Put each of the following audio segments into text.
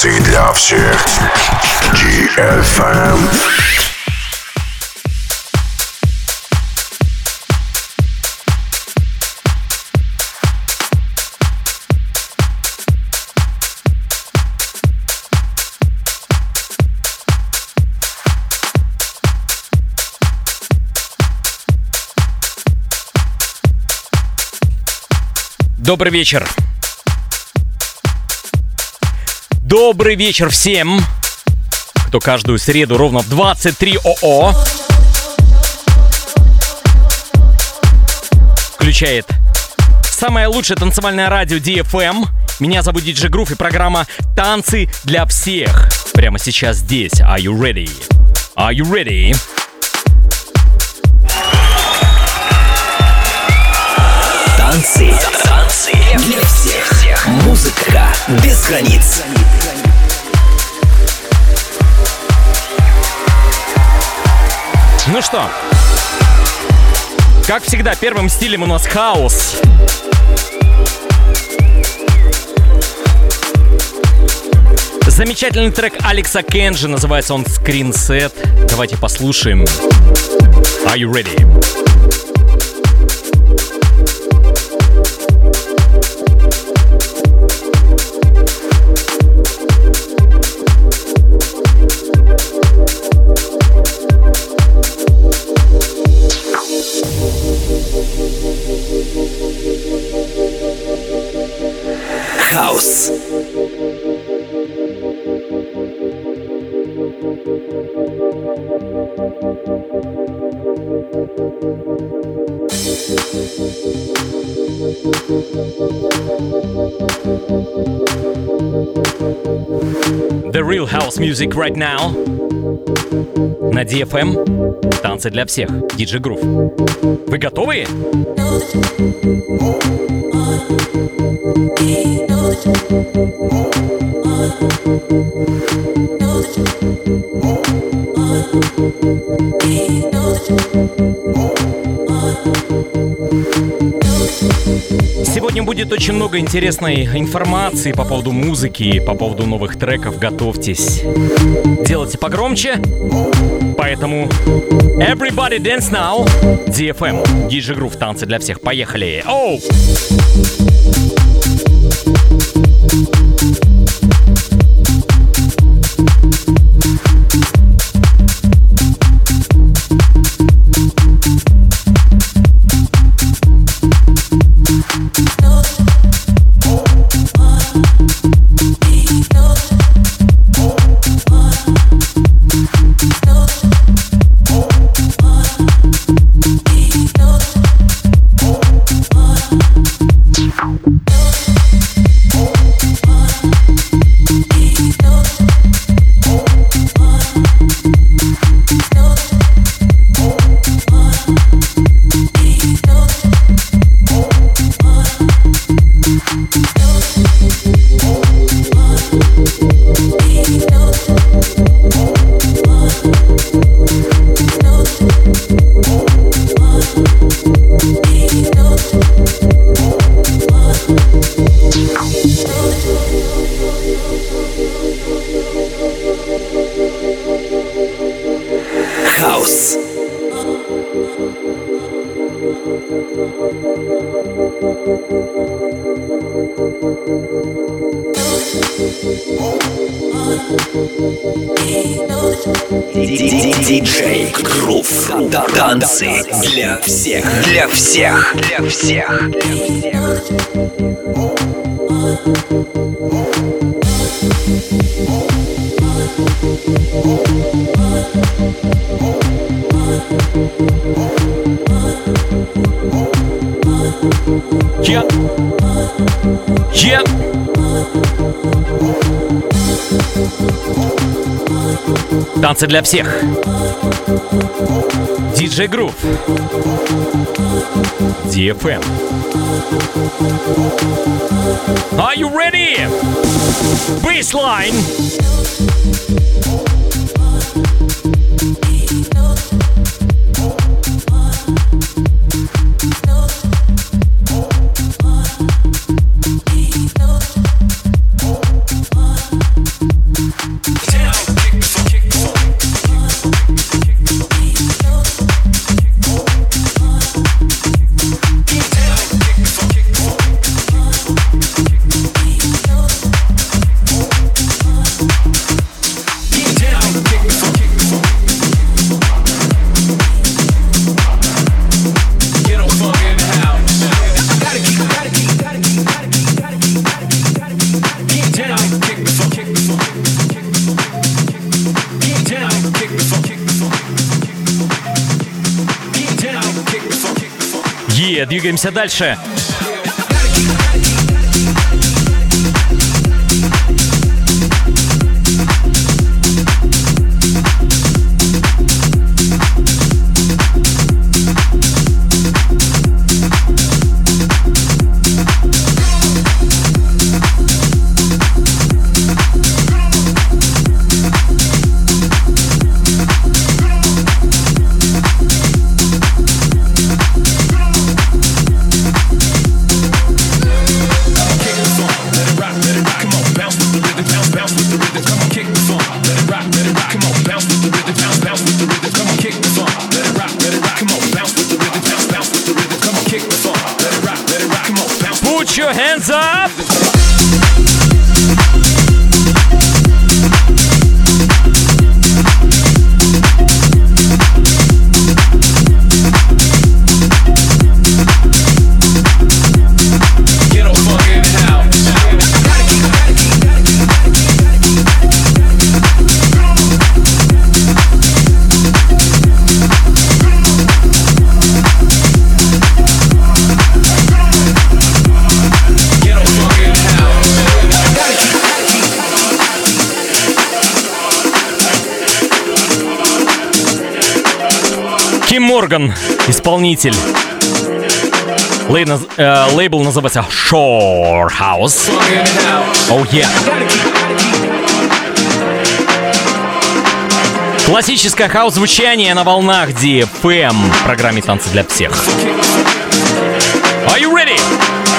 Танцы для всех. DFM. Добрый вечер. Добрый вечер всем, кто каждую среду ровно в 23 ОО включает самое лучшее танцевальное радио DFM. Меня зовут Диджи Грув и программа «Танцы для всех». Прямо сейчас здесь. Are you ready? Are you ready? Танцы. Танцы для всех. Музыка без границ. Ну что, как всегда, первым стилем у нас хаос. Замечательный трек Алекса Кенджи, называется он Screenset. Давайте послушаем. Are you ready? House music right now. На DFM. Танцы для всех. Диджи Грув. Вы готовы? Сегодня будет очень много интересной информации по поводу музыки, по поводу новых треков. Готовьтесь. Делайте погромче. Поэтому Everybody Dance Now. DFM. Диджи Грув. Танцы для всех. Поехали. Оу! Хаус. Всех. Для всех. Для всех. Yeah. Yeah. Танцы для всех. Диджей Грув. DFM. Are you ready? Baseline. Двигаемся дальше. Морган, исполнитель. Лейбл, э, лейбл называется Shore House. Oh yeah. Классическое хаос-звучание на волнах DFM в программе «Танцы для всех». Are you ready?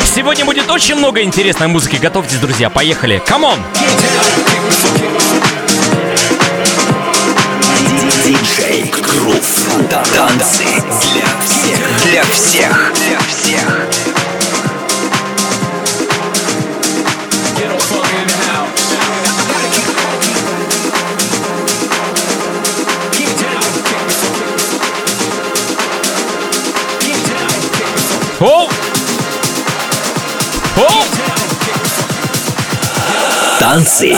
Сегодня будет очень много интересной музыки. Готовьтесь, друзья. Поехали. Come on! Диджей Грув. Танцы для всех. Для всех. Для всех. Танцы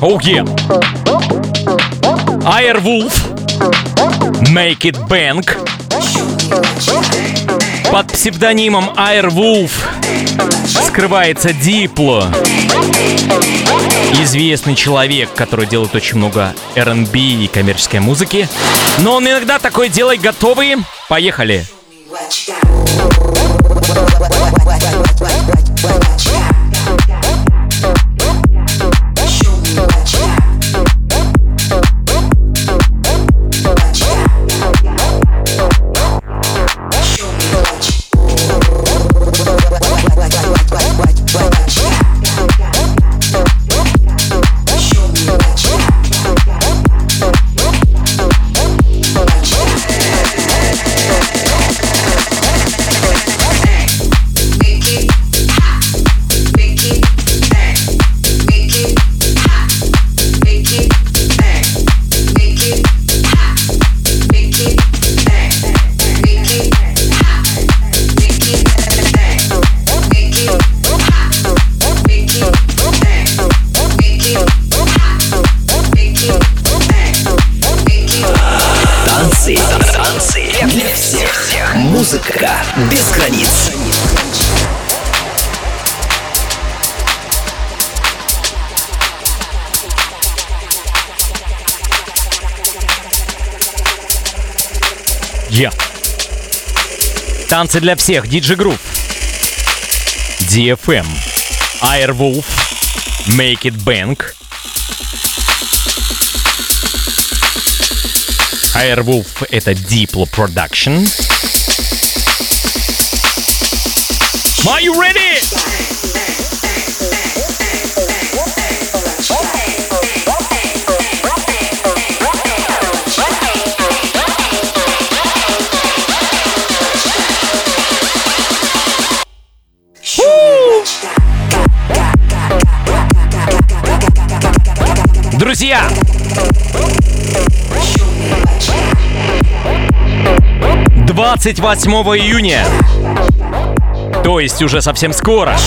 Yeah. Airwolf. Make it Bank. Под псевдонимом Airwolf скрывается Дипло. Известный человек, который делает очень много R&B и коммерческой музыки. Но он иногда такое делает готовые. Поехали. Танцы для всех, Диджи Групп. DFM. Airwolf. Make It Bank. Airwolf — это Diplo Production. Are you ready? 28 июня. То есть уже совсем скоро.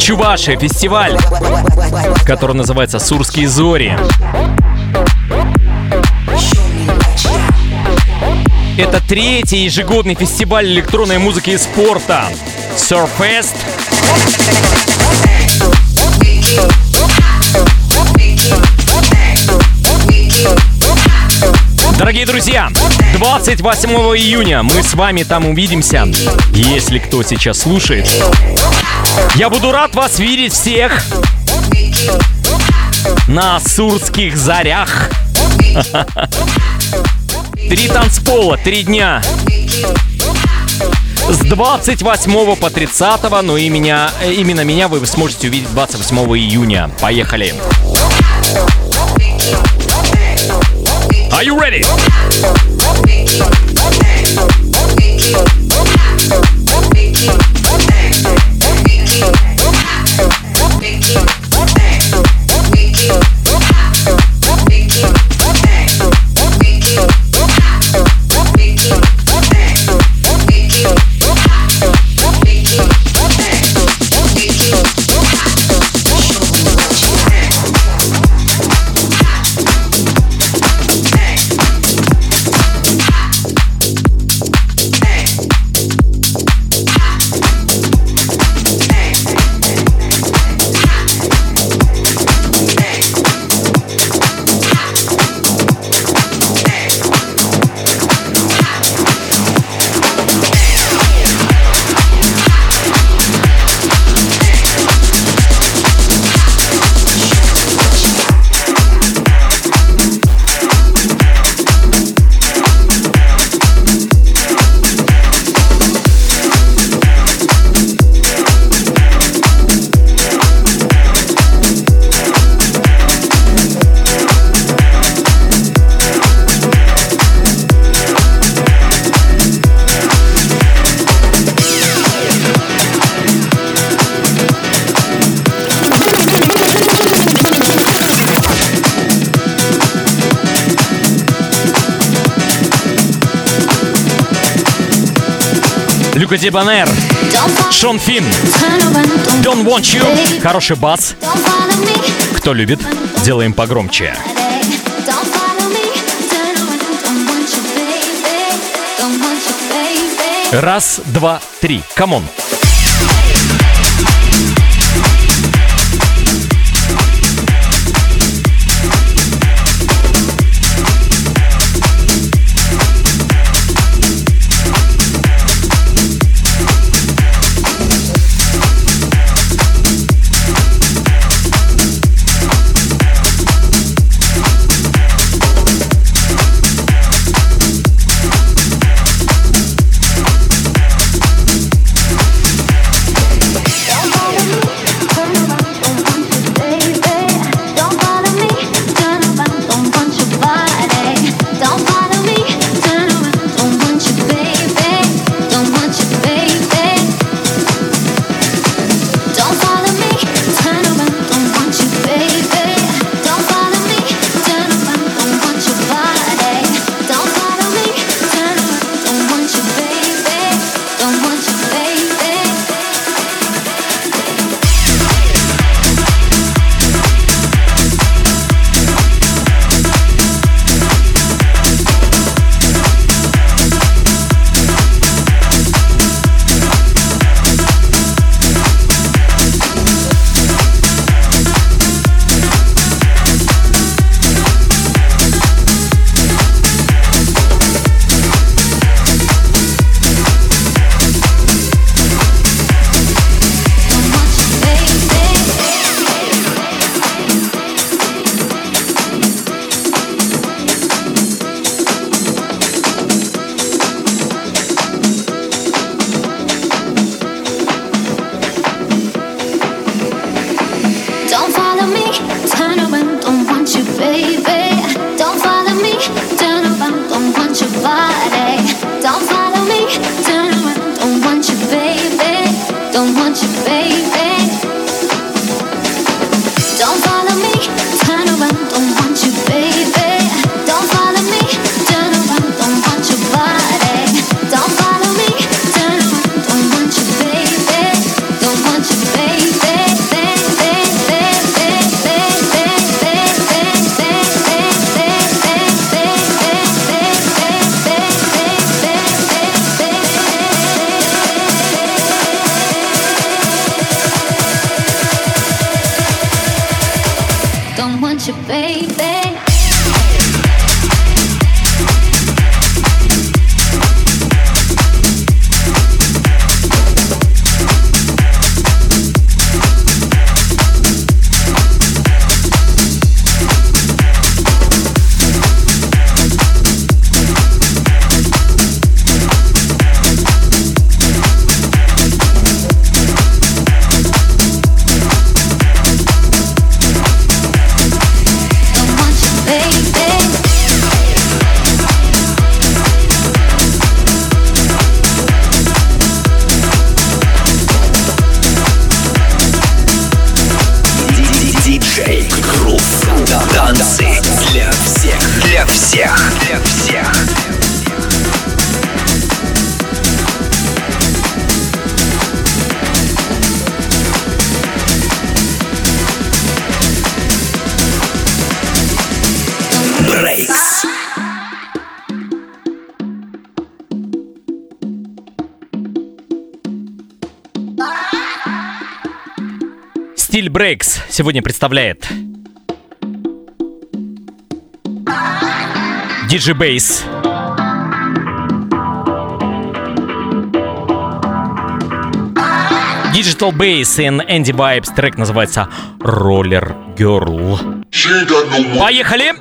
Чувашия фестиваль, который называется «Сурские зори». Это третий ежегодный фестиваль электронной музыки и спорта Surfest. Thank you. Дорогие друзья, 28 июня мы с вами там увидимся. Если кто сейчас слушает, я буду рад вас видеть всех на Сурских зарях. Три танцпола, три дня. С 28 по 30, но и меня, э, именно меня вы сможете увидеть 28 июня. Поехали! Are you ready? Дебанер, Шон Финн, Don't Want You, хороший бас. Кто любит, делаем погромче. Раз, два, три. Come on. don't сегодня представляет DJ Bass. Digital Bass и Andy Vibes. Трек называется Roller Girl. Поехали!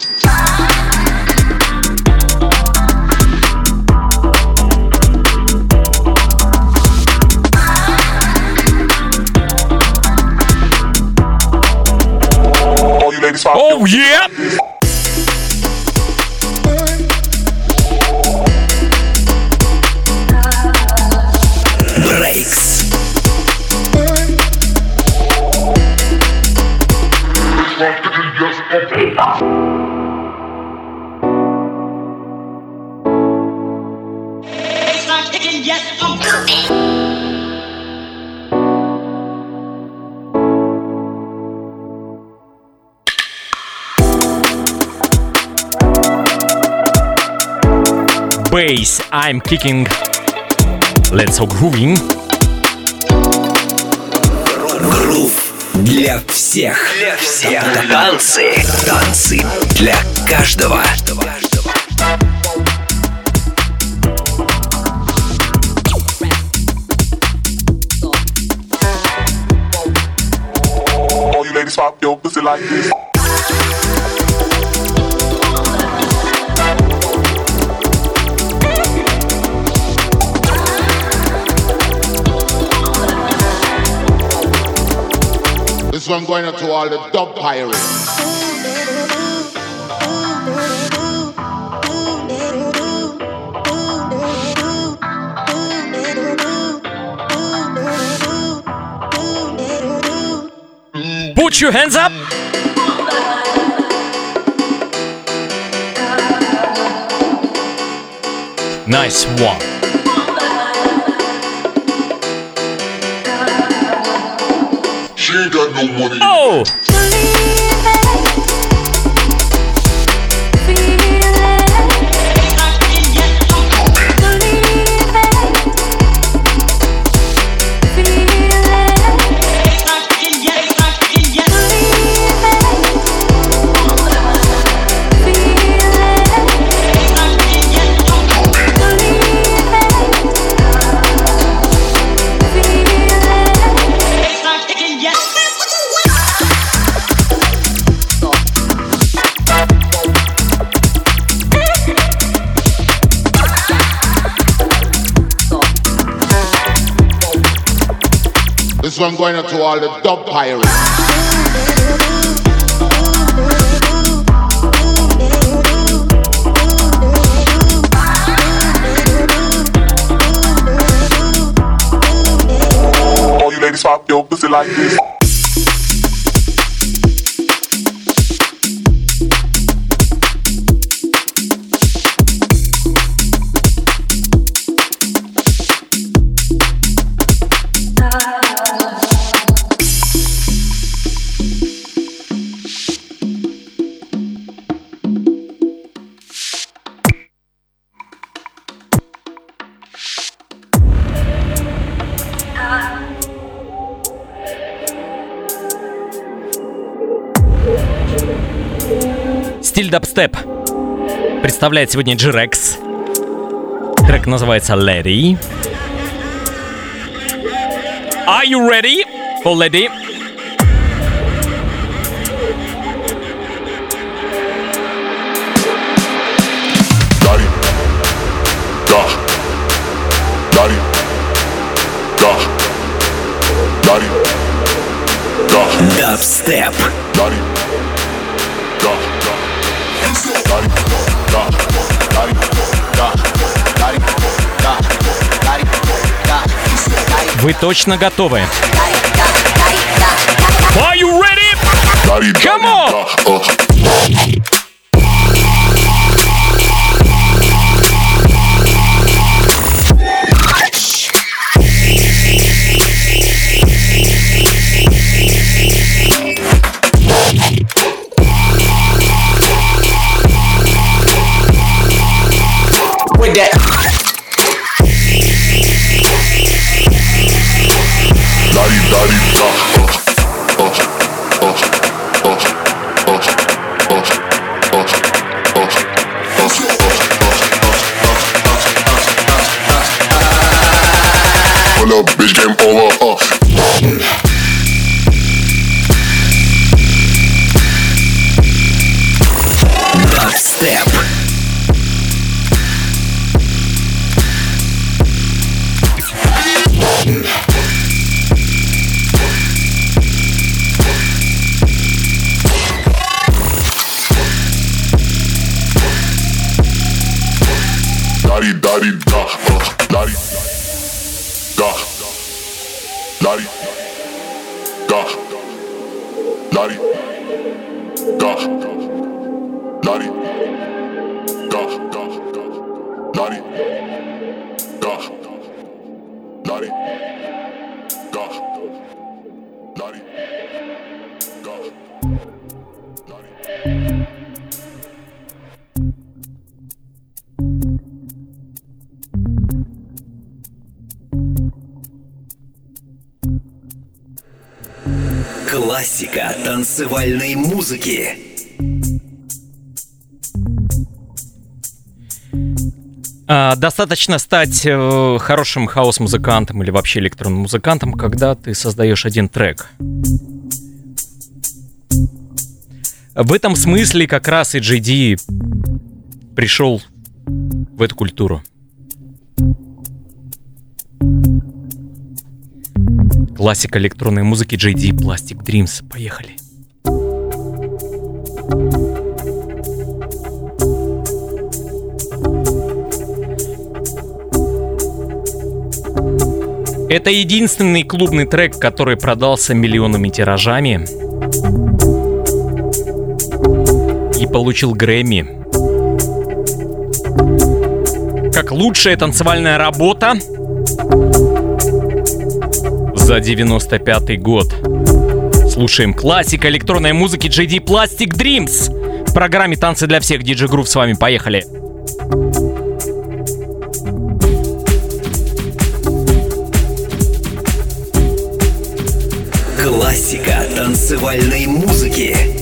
Oh yeah! Bass, I'm kicking. Let's go grooving. Грув для всех. Для всех. Танцы. Танцы для каждого. All you ladies pop your pussy like this. This one going out to all the dub pirates. Put your hands up. Nice one. She ain't got no money. Oh! Going to all the dub pirates. All you ladies pop your pussy like this. Представляет сегодня G-Rex. Трек называется Lady. Are you ready for Lady? Вы точно готовы? Are you ready? Come on! Bitch, game over, uh. Танцевальной музыки. А, достаточно стать э, хорошим хаос-музыкантом или вообще электронным музыкантом, когда ты создаешь один трек. В этом смысле как раз и JD пришел в эту культуру. Классика электронной музыки JD Plastic Dreams. Поехали. Это единственный клубный трек, который продался миллионами тиражами и получил Грэмми. Как лучшая танцевальная работа за 95 год. Слушаем классика электронной музыки JD Plastic Dreams. В программе «Танцы для всех» DJ Groove с вами. Поехали. Классика танцевальной музыки.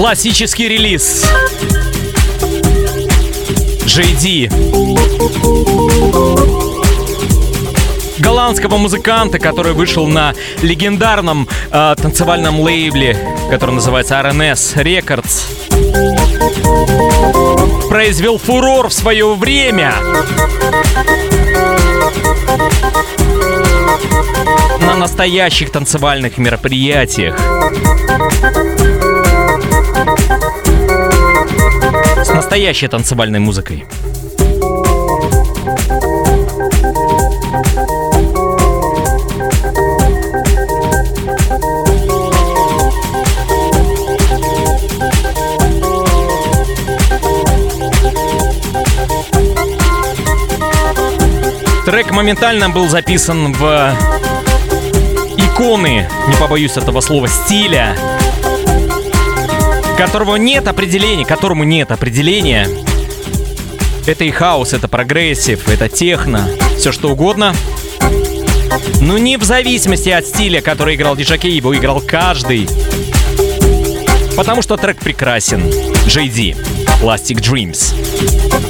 Классический релиз. JD. Голландского музыканта, который вышел на легендарном э, танцевальном лейбле, который называется RNS Records. Произвел фурор в свое время. На настоящих танцевальных мероприятиях. С настоящей танцевальной музыкой. Трек моментально был записан в иконы, не побоюсь этого слова, стиля, которого нет определения, которому нет определения. Это и хаос, это прогрессив, это техно, все что угодно. Но не в зависимости от стиля, который играл диджей, его играл каждый. Потому что трек прекрасен. Jaydee. Plastic Dreams.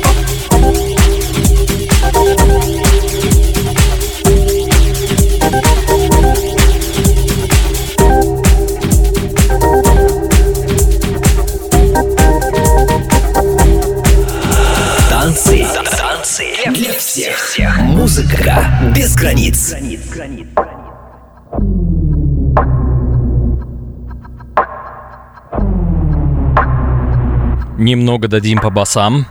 Танцы. Танцы для всех. Музыка без границ. Немного дадим по басам.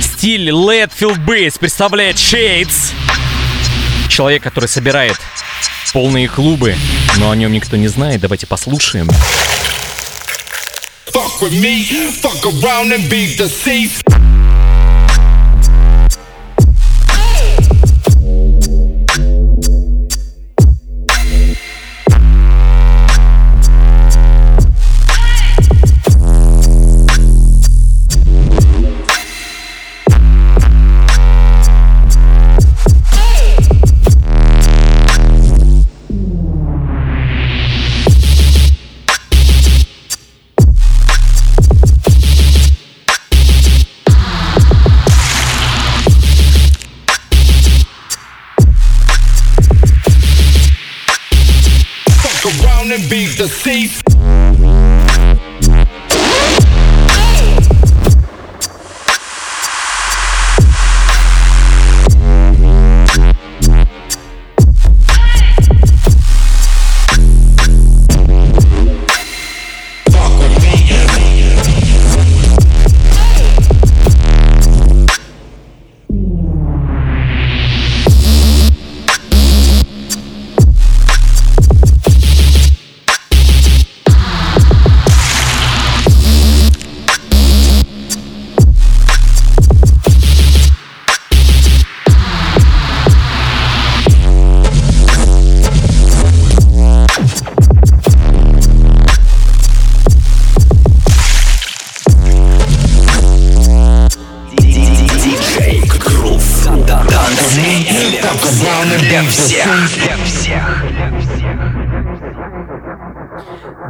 Стиль Leadfield Bass представляет Shades. Человек, который собирает полные клубы, но о нем никто не знает. Давайте послушаем. Fuck with me, fuck around and be deceased.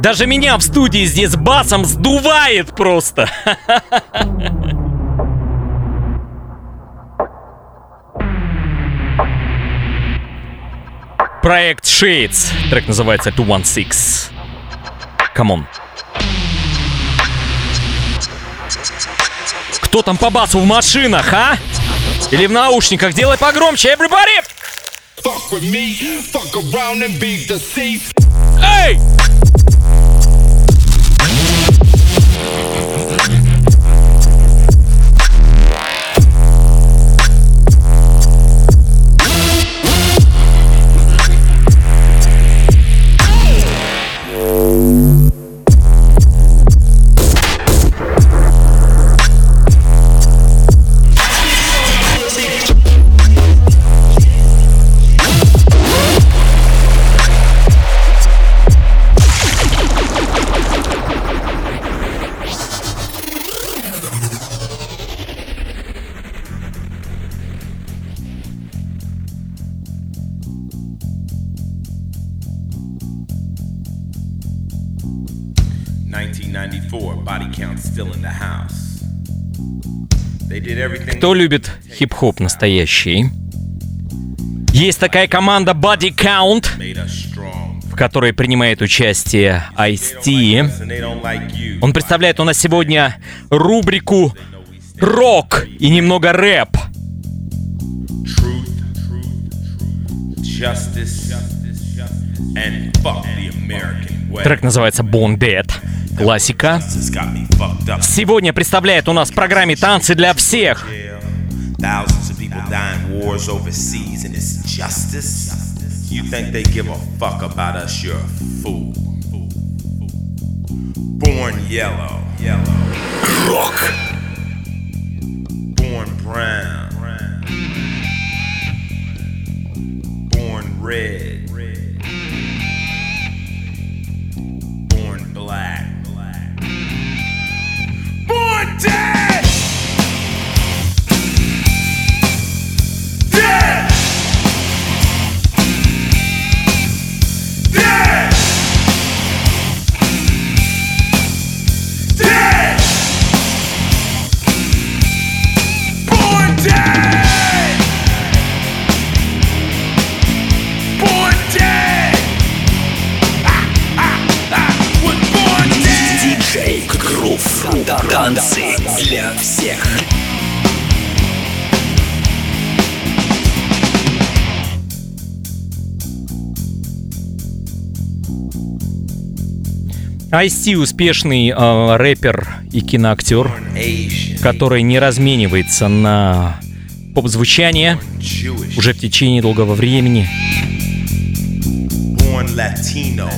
Даже меня в студии здесь басом сдувает просто. Проект Shades. Трек называется 216. Come on. Кто там по басу в машинах, а? Или в наушниках? Делай погромче, everybody! Fuck with me, fuck around and be deceased. Эй! Кто любит хип-хоп настоящий? Есть такая команда Body Count, в которой принимает участие Ice-T. Он представляет у нас сегодня рубрику «Рок» и немного рэп. Трек называется Born Dead. Классика. Сегодня представляет у нас в программе «Танцы для всех» Thousands of people dying wars overseas, and it's justice. You think they give a fuck about us? You're a fool. Born yellow, yellow. Рок. Born brown. Born red. day. Танцы для всех. Ice-T успешный э, рэпер и киноактер, который не разменивается на поп-звучание уже в течение долгого времени. born Latino,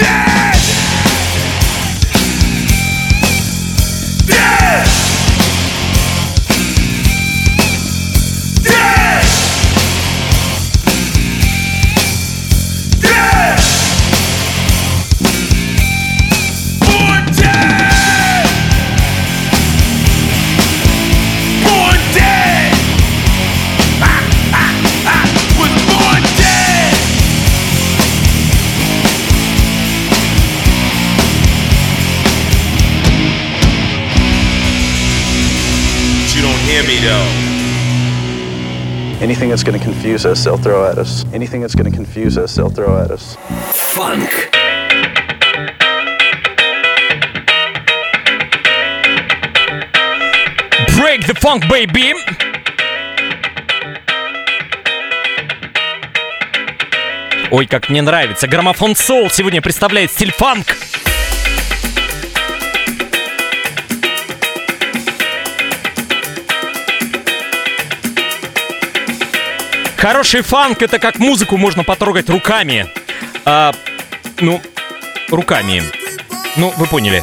dead, Anything that's going to confuse us, they'll throw at us. Anything that's going to confuse us, they'll throw at us. Фанк. Break the funk, baby! Ой, как мне нравится. Граммофон Soul сегодня представляет стиль фанк. Хороший фанк это как музыку можно потрогать руками. А, ну, руками. Ну, вы поняли.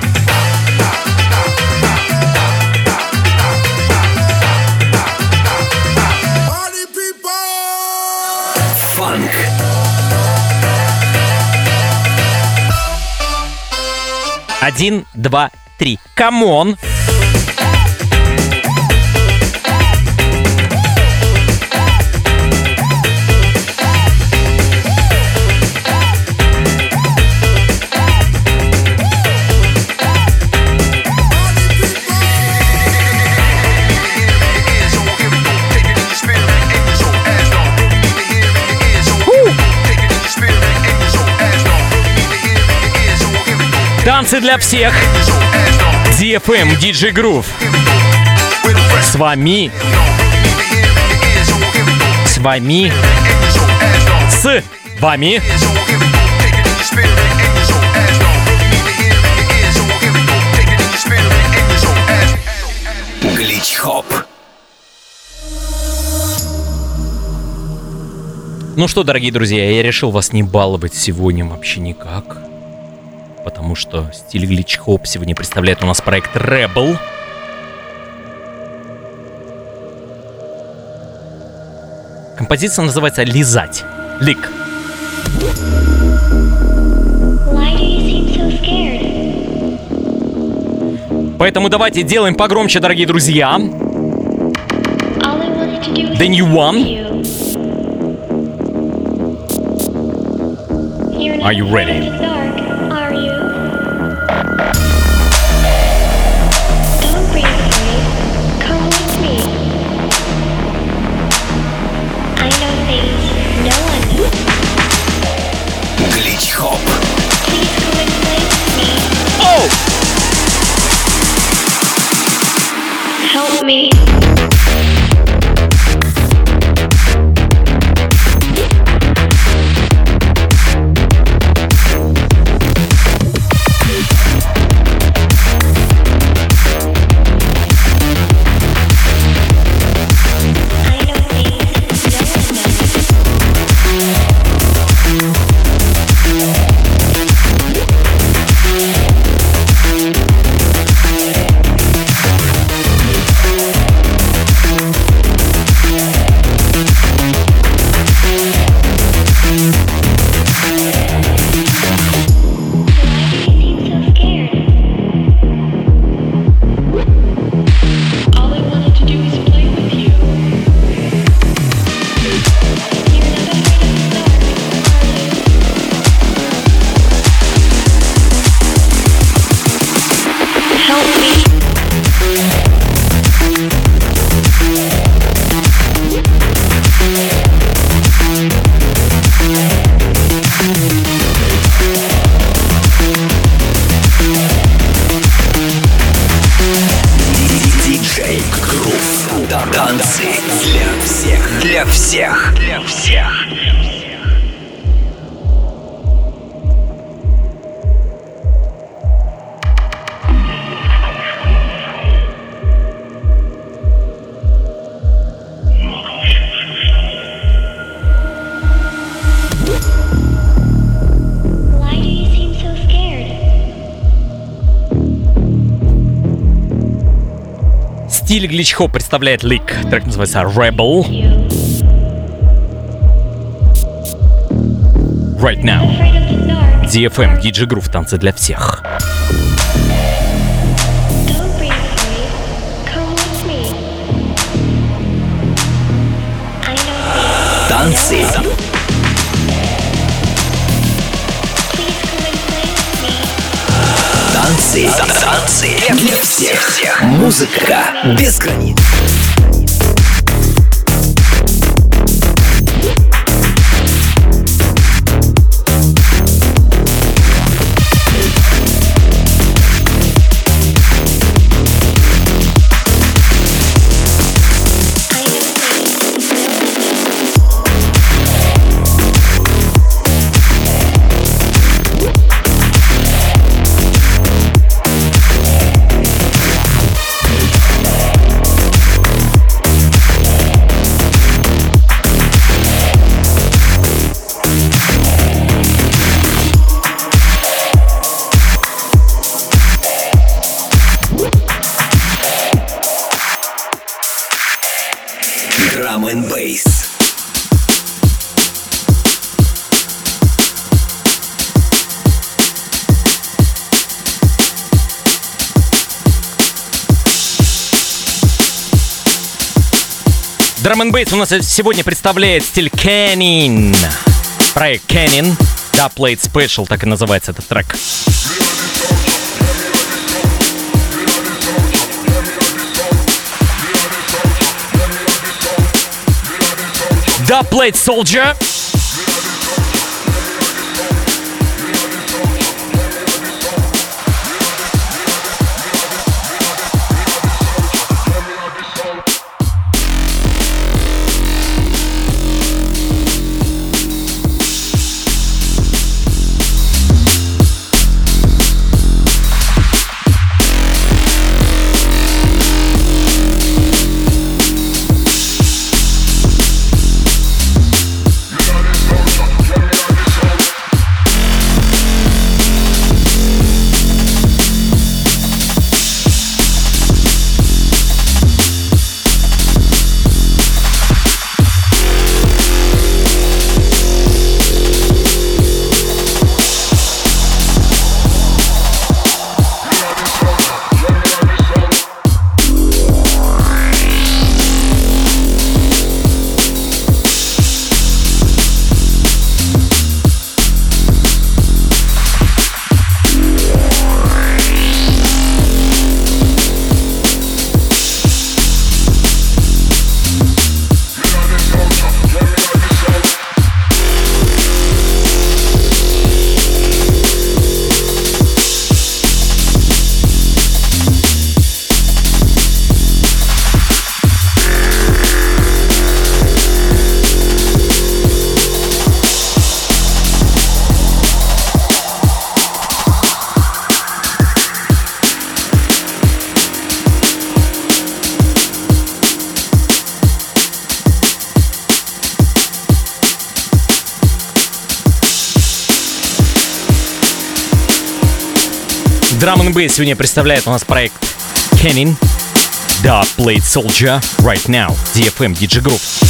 Один, два, три. Камон. Танцы для всех. DFM DJ Groove. С вами. С вами. С вами. Глич хоп. Ну что, дорогие друзья, я решил вас не баловать сегодня вообще никак. Потому что стиль глич хоп сегодня представляет у нас проект Rebel. Композиция называется «Лизать». Лик. Поэтому давайте делаем погромче, дорогие друзья. The new one? Are you ready? Стиль глич хоп представляет Лик. Трек называется Rebel. Right now. DFM, DJ Groove, танцы для всех. Don't Танцы. Танцы для всех. Музыка без границ. Drum and у нас сегодня представляет стиль Canyon. Проект Canyon. Да, Played Special, так и называется этот трек. Да, Played Soldier. Bass сегодня представляет у нас проект Canning. Да, Played Soldier right now. DFM DJ Group.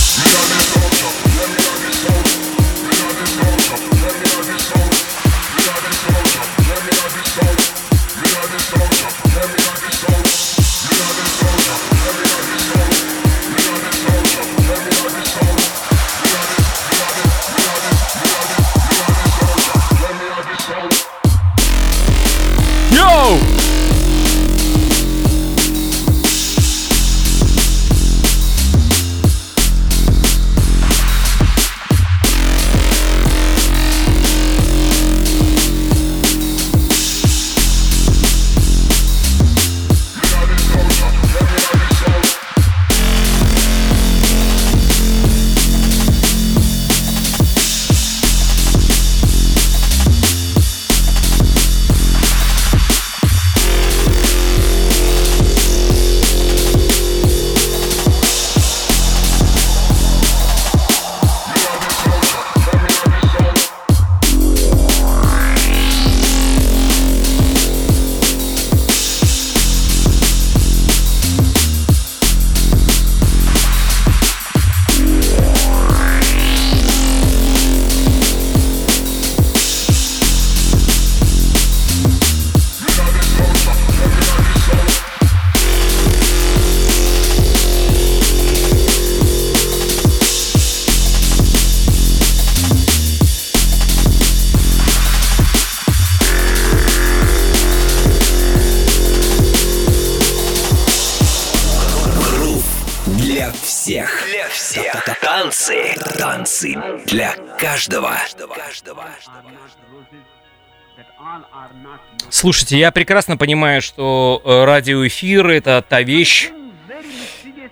Слушайте, я прекрасно понимаю, что э, радиоэфир это та вещь,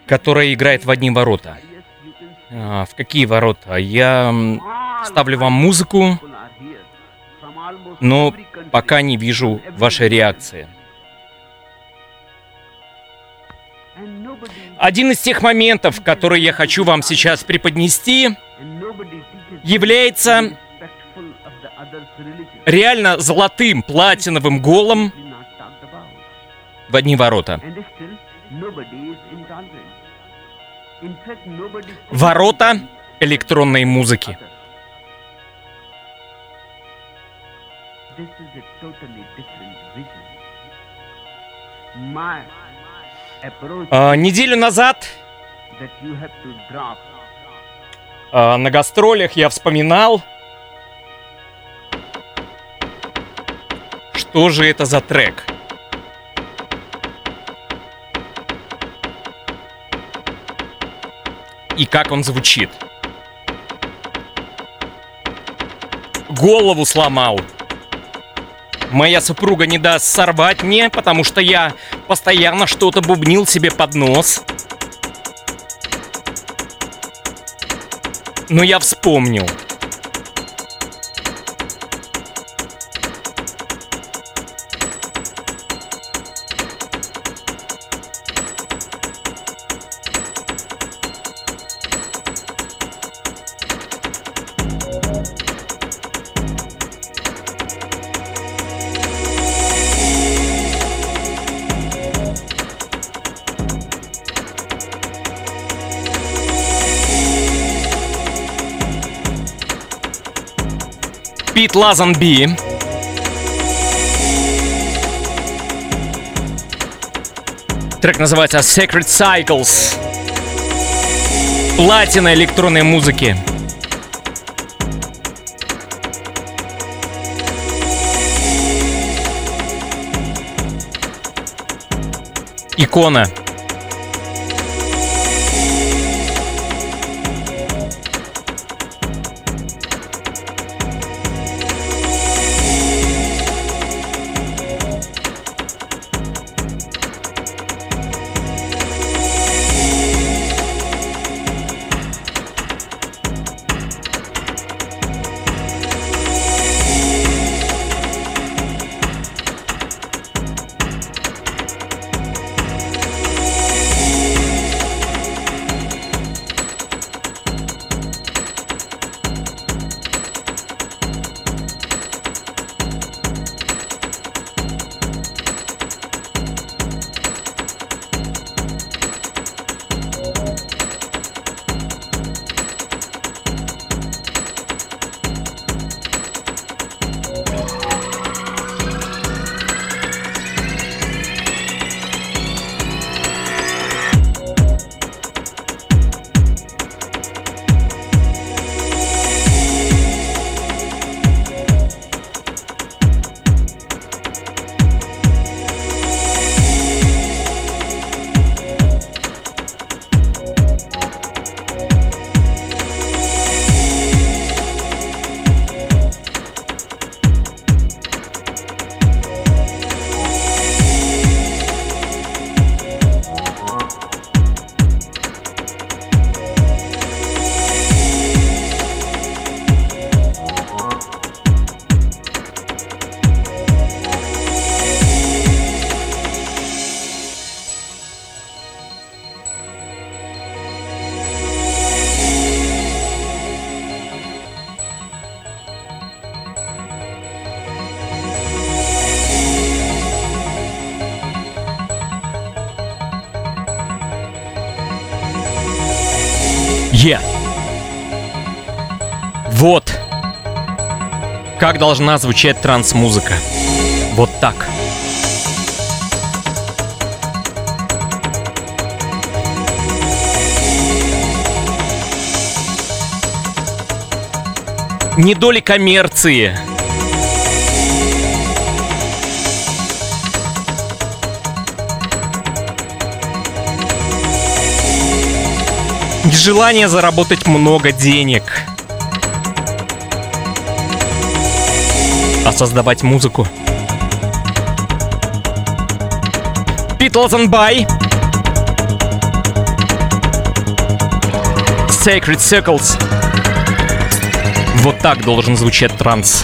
которая играет в одни ворота. А, в какие ворота? Я ставлю вам музыку, но пока не вижу вашей реакции. Один из тех моментов, которые я хочу вам сейчас преподнести, является реально золотым платиновым голом в одни ворота. Ворота электронной музыки. А, неделю назад А, на гастролях я вспоминал, что же это за трек. И как он звучит. Голову сломал. Моя супруга не даст сорвать мне, потому что я постоянно что-то бубнил себе под нос. Но я вспомнил. Пит Лазанби. Трек называется Sacred Cycles. Платина электронной музыки. Икона. Как должна звучать транс-музыка. Вот так. Не доли коммерции. Желание заработать много денег. Создавать музыку. Пит Лозенбай. Sacred Circles. Вот так должен звучать транс.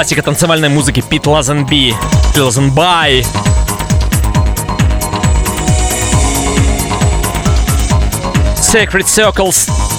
Классика танцевальной музыки Пит Лазенби, Лазенбай. Sacred Circles.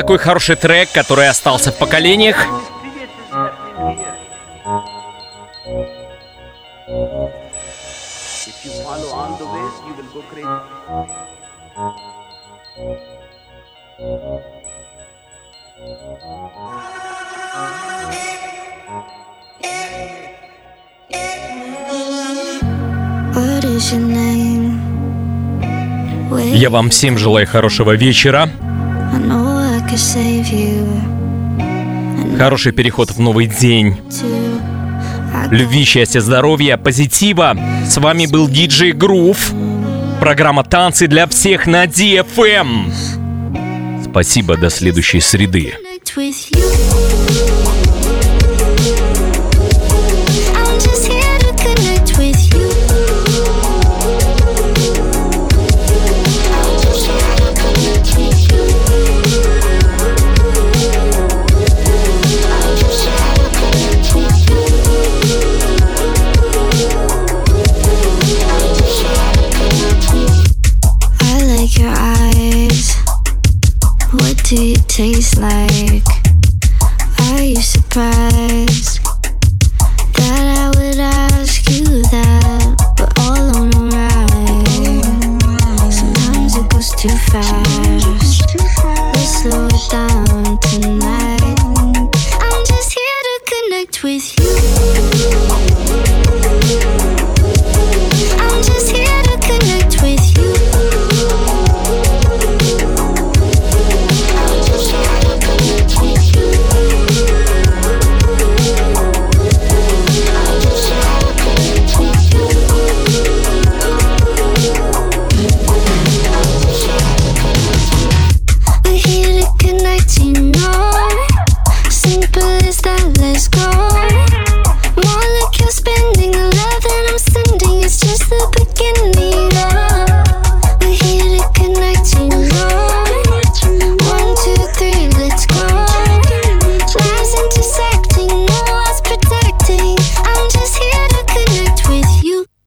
Такой хороший трек, который остался в поколениях. Я вам всем желаю хорошего вечера, хороший переход в новый день, любви, счастья, здоровья, позитива. С вами был диджей Грув. Программа «Танцы для всех» на DFM. Спасибо, до следующей среды. with you. tastes like